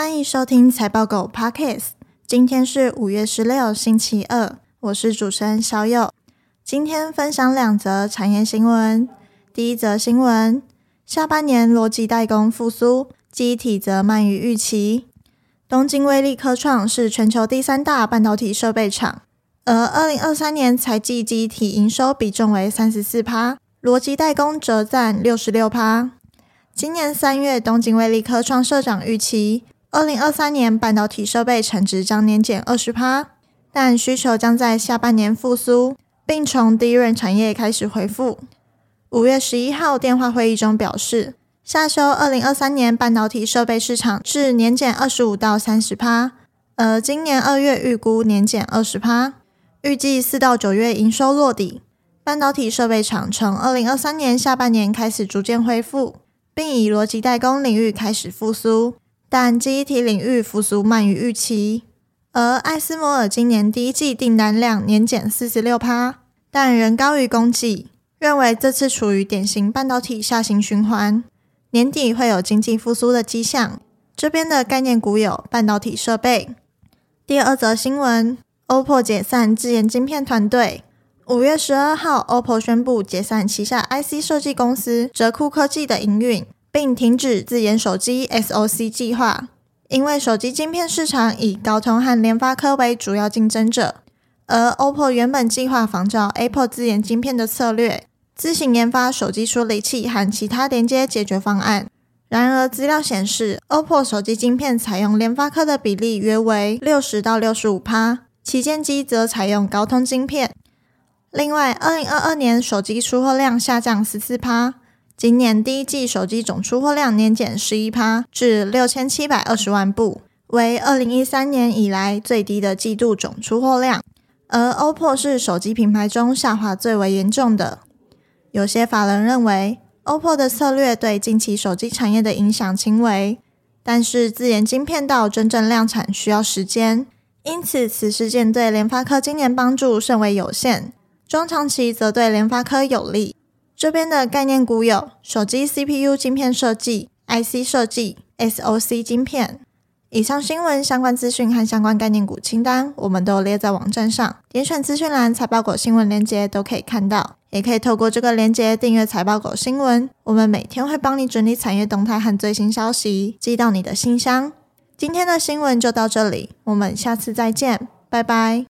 欢迎收听财报狗 Podcast。今天是五月十六，星期二，我是主持人小友。今天分享两则产业新闻。第一则新闻：下半年逻辑代工复苏，记忆体则慢于预期。东京威力科创是全球第三大半导体设备厂，而二零二三年财季记忆体营收比重为三十四趴，逻辑代工则占六十六趴。今年三月，东京威力科创社长预期，二零二三年半导体设备产值将年减二十趴，但需求将在下半年复苏，并从 DRAM 产业开始恢复。五月十一号电话会议中表示，下修二零二三年半导体设备市场至年减二十五到三十趴，而今年二月预估年减二十趴，预计四到九月营收落底。半导体设备厂从二零二三年下半年开始逐渐恢复，并以逻辑代工领域开始复苏。但记忆体领域复苏慢于预期，而艾斯摩尔今年第一季订单量年减四十六趴，但仍高于供给，认为这次处于典型半导体下行循环，年底会有经济复苏的迹象。这边的概念股有半导体设备。第二则新闻：OPPO 解散自研晶片团队。五月十二号，OPPO 宣布解散旗下 IC 设计公司哲库科技的营运。并停止自研手机 SoC 计划，因为手机晶片市场以高通和联发科为主要竞争者，而 OPPO 原本计划仿照 Apple 自研晶片的策略，自行研发手机处理器和其他连接解决方案。然而，资料显示，OPPO 手机晶片采用联发科的比例约为六十到六十五趴，旗舰机则采用高通晶片。另外，二零二二年手机出货量下降十四趴。今年第一季手机总出货量年减十一趴，至六千七百二十万部，为二零一三年以来最低的季度总出货量。而 OPPO 是手机品牌中下滑最为严重的。有些法人认为，OPPO 的策略对近期手机产业的影响轻微，但是自研晶片到真正量产需要时间，因此此事件对联发科今年帮助甚为有限，中长期则对联发科有利。这边的概念股有手机 CPU 晶片设计、IC 设计、SoC 晶片。以上新闻相关资讯和相关概念股清单，我们都列在网站上，点选资讯栏财报狗新闻链接都可以看到。也可以透过这个链接订阅财报狗新闻，我们每天会帮你整理产业动态和最新消息，寄到你的信箱。今天的新闻就到这里，我们下次再见，拜拜。